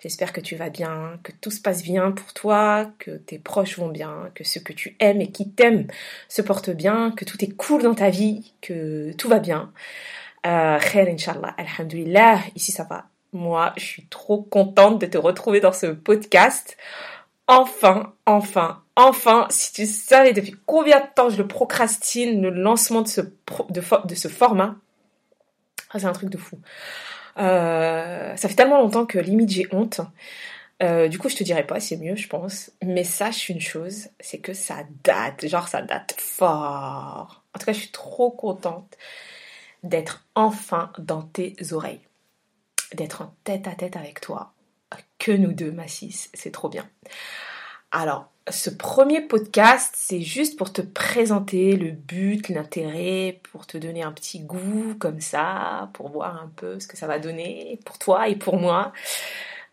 J'espère que tu vas bien, que tout se passe bien pour toi, que tes proches vont bien, que ceux que tu aimes et qui t'aiment se portent bien, que tout est cool dans ta vie, que tout va bien. Euh, khair inshallah, alhamdulillah, ici ça va. Moi, je suis trop contente de te retrouver dans ce podcast. Enfin, enfin, enfin, si tu savais depuis combien de temps je le procrastine, le lancement de ce, de, de ce format, ah, c'est un truc de fou. Euh, ça fait tellement longtemps que limite j'ai honte. Euh, du coup, je te dirais pas, c'est mieux, je pense. Mais sache une chose, c'est que ça date, genre ça date fort. En tout cas, je suis trop contente d'être enfin dans tes oreilles, d'être en tête à tête avec toi, que nous deux, ma c'est trop bien. Alors, ce premier podcast, c'est juste pour te présenter le but, l'intérêt, pour te donner un petit goût comme ça, pour voir un peu ce que ça va donner pour toi et pour moi.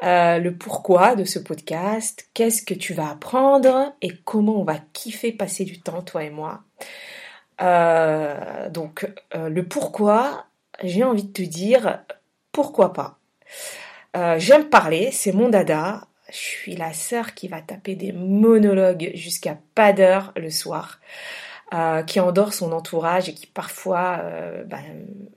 Euh, le pourquoi de ce podcast, qu'est-ce que tu vas apprendre et comment on va kiffer passer du temps, toi et moi. Euh, donc, euh, le pourquoi, j'ai envie de te dire, pourquoi pas. J'aime parler, c'est mon dada, je suis la sœur qui va taper des monologues jusqu'à pas d'heure le soir, euh, qui endort son entourage et qui parfois, euh, bah,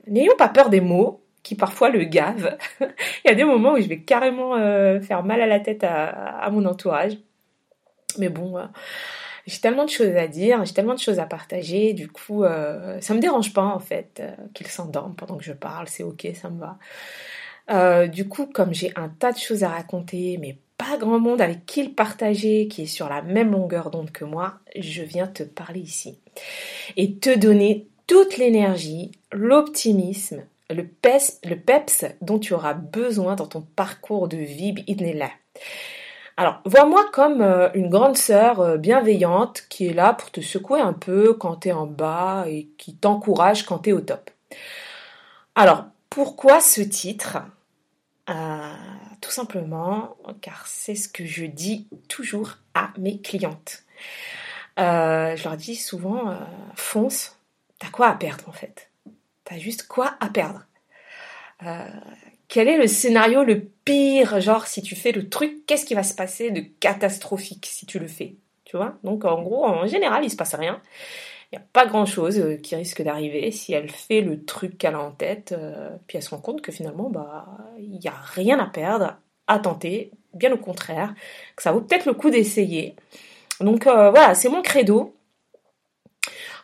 n'ayons pas peur des mots, qui parfois le gavent. Il y a des moments où je vais carrément euh, faire mal à la tête à, mon entourage. Mais bon, j'ai tellement de choses à dire, j'ai tellement de choses à partager, du coup, ça me dérange pas en fait qu'il s'endorme pendant que je parle, c'est ok, ça me va. du coup, comme j'ai un tas de choses à raconter, mais pas grand monde avec qui le partager, qui est sur la même longueur d'onde que moi, je viens te parler ici. Et te donner toute l'énergie, l'optimisme, le, peps, le peps dont tu auras besoin dans ton parcours de vie là. Alors, vois-moi comme euh, une grande sœur euh, bienveillante qui est là pour te secouer un peu quand tu es en bas et qui t'encourage quand tu es au top. Alors, pourquoi ce titre? Euh, tout simplement car c'est ce que je dis toujours à mes clientes. Euh, je leur dis souvent, euh, fonce, t'as quoi à perdre en fait? T'as juste quoi à perdre? Euh, Quel est le scénario le pire? Genre, si tu fais le truc, qu'est-ce qui va se passer de catastrophique si tu le fais? Tu vois? Donc en gros, en général, il se passe rien. Il n'y a pas grand-chose euh, qui risque d'arriver si elle fait le truc qu'elle a en tête, euh, puis elle se rend compte que finalement, bah, il n'y a rien à perdre, à tenter, bien au contraire, que ça vaut peut-être le coup d'essayer. Donc euh, voilà, c'est mon credo.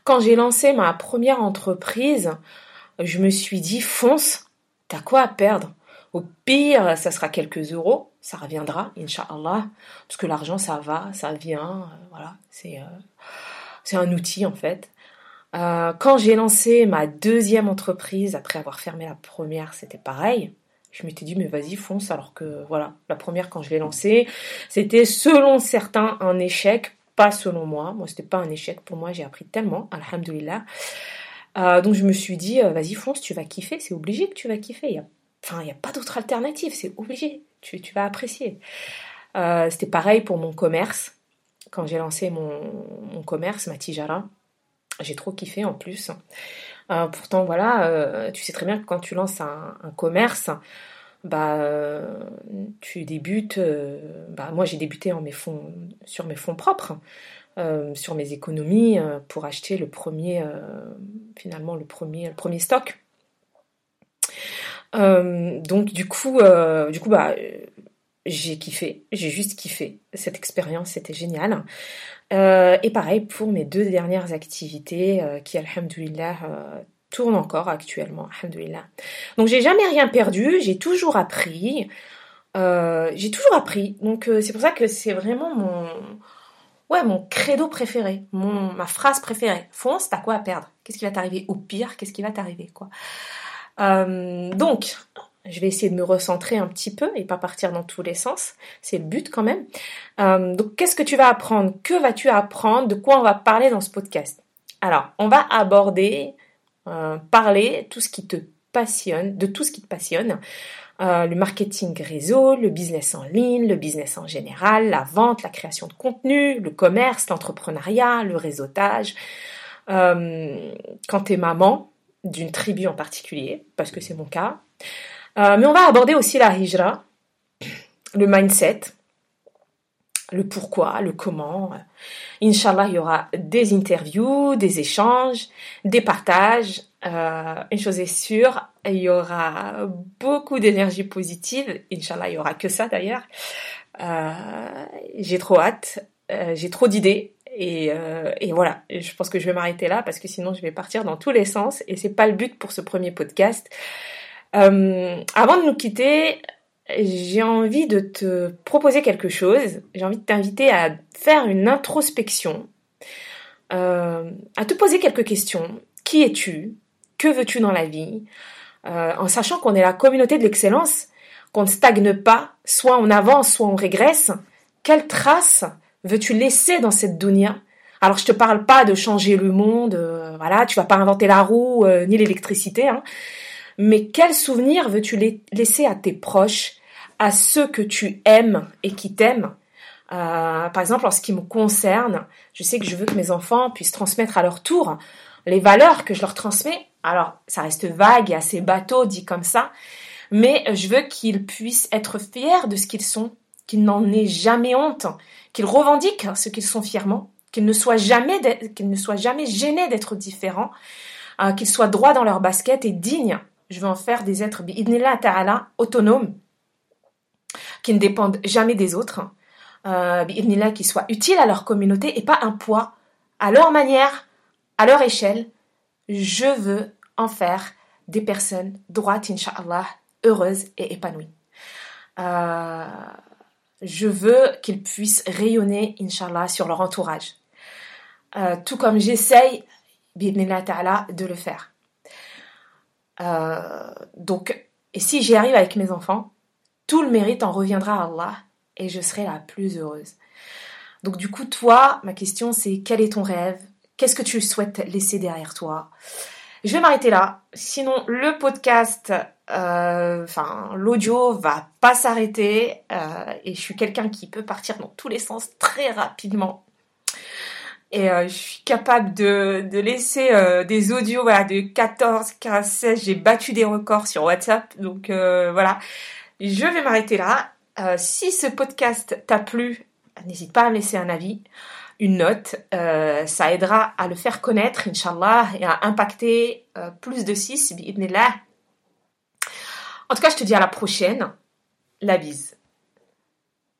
Quand j'ai lancé ma première entreprise, je me suis dit, fonce, t'as quoi à perdre? Au pire, ça sera quelques euros, ça reviendra, Inch'Allah, parce que l'argent, ça va, ça vient, voilà, c'est... C'est un outil en fait. Euh, quand j'ai lancé ma deuxième entreprise, après avoir fermé la première, c'était pareil. Je m'étais dit, mais vas-y, fonce, alors que voilà, la première, quand je l'ai lancée, c'était selon certains un échec, pas selon moi. Moi, c'était pas un échec pour moi, j'ai appris tellement, alhamdulillah. Euh, donc je me suis dit, euh, vas-y, fonce, tu vas kiffer, c'est obligé que tu vas kiffer. Il enfin, il n'y a pas d'autre alternative, c'est obligé, tu, tu vas apprécier. c'était pareil pour mon commerce quand j'ai lancé mon, commerce, ma tijara. J'ai trop kiffé en plus. Euh, pourtant, voilà, euh, tu sais très bien que quand tu lances un, commerce, bah, euh, tu débutes. bah, moi, j'ai débuté en mes fonds, sur mes fonds propres, sur mes économies pour acheter le premier, finalement, le premier, le premier stock. donc, du coup, du coup, bah, j'ai kiffé, j'ai juste kiffé. Cette expérience, c'était génial. Euh, et pareil pour mes deux dernières activités euh, qui, alhamdoulilah, euh, tournent encore actuellement. Donc j'ai jamais rien perdu, j'ai toujours appris. j'ai toujours appris. Donc c'est pour ça que c'est vraiment mon, ouais, mon credo préféré, mon, ma phrase préférée. Fonce, t'as quoi à perdre? Qu'est-ce qui va t'arriver Au pire, qu'est-ce qui va t'arriver Donc, je vais essayer de me recentrer un petit peu et pas partir dans tous les sens. C'est le but quand même. Euh, donc, qu'est-ce que tu vas apprendre? Que vas-tu apprendre? De quoi on va parler dans ce podcast? Alors, on va aborder, euh, parler tout ce qui te passionne, de tout ce qui te passionne. Euh, le marketing réseau, le business en ligne, le business en général, la vente, la création de contenu, le commerce, l'entrepreneuriat, le réseautage. quand tu es maman, d'une tribu en particulier, parce que c'est mon cas. Euh, mais on va aborder aussi la hijra, le mindset, le pourquoi, le comment. Inch'Allah, il y aura des interviews, des échanges, des partages. Euh, une chose est sûre, il y aura beaucoup d'énergie positive. Inch'Allah, il y aura que ça d'ailleurs. Euh, j'ai trop hâte, euh, j'ai trop d'idées. Et, et, voilà, je pense que je vais m'arrêter là parce que sinon je vais partir dans tous les sens et c'est pas le but pour ce premier podcast. Avant de nous quitter, j'ai envie de te proposer quelque chose. J'ai envie de t'inviter à faire une introspection, euh, à te poser quelques questions. Qui es-tu? Que veux-tu dans la vie? Euh, En sachant qu'on est la communauté de l'excellence, qu'on ne stagne pas, soit on avance, soit on régresse. Quelle trace veux-tu laisser dans cette dunya? Alors je te parle pas de changer le monde, euh, voilà, tu vas pas inventer la roue ni l'électricité, hein, mais quel souvenir veux-tu laisser à tes proches, à ceux que tu aimes et qui t'aiment? Euh, Par exemple, en ce qui me concerne, je sais que je veux que mes enfants puissent transmettre à leur tour les valeurs que je leur transmets. Alors, ça reste vague et assez bateau dit comme ça, mais je veux qu'ils puissent être fiers de ce qu'ils sont, qu'ils n'en aient jamais honte, qu'ils revendiquent ce qu'ils sont fièrement, qu'ils ne soient jamais, qu'ils ne soient jamais gênés d'être différents, euh, qu'ils soient droits dans leur basket et dignes je veux en faire des êtres ta'ala autonomes, qui ne dépendent jamais des autres, euh, qui soient utiles à leur communauté et pas un poids, à leur manière, à leur échelle. Je veux en faire des personnes droites, inshallah, heureuses et épanouies. Euh, je veux qu'ils puissent rayonner, inshallah, sur leur entourage. Euh, tout comme j'essaye, ta'ala, de le faire. Euh, donc, et si j'y arrive avec mes enfants, tout le mérite en reviendra à Allah et je serai la plus heureuse. Donc du coup, toi, ma question c'est quel est ton rêve? Qu'est-ce que tu souhaites laisser derrière toi? Je vais m'arrêter là. Sinon, le podcast, euh, enfin l'audio va pas s'arrêter euh, et je suis quelqu'un qui peut partir dans tous les sens très rapidement et euh, je suis capable de, de laisser euh, des audios de 14, 15, 16. J'ai battu des records sur WhatsApp. Donc euh, voilà, je vais m'arrêter là. si ce podcast t'a plu, n'hésite pas à me laisser un avis, une note. ça aidera à le faire connaître, Inch'Allah, et à impacter plus de 6, là. En tout cas, je te dis à la prochaine. La bise.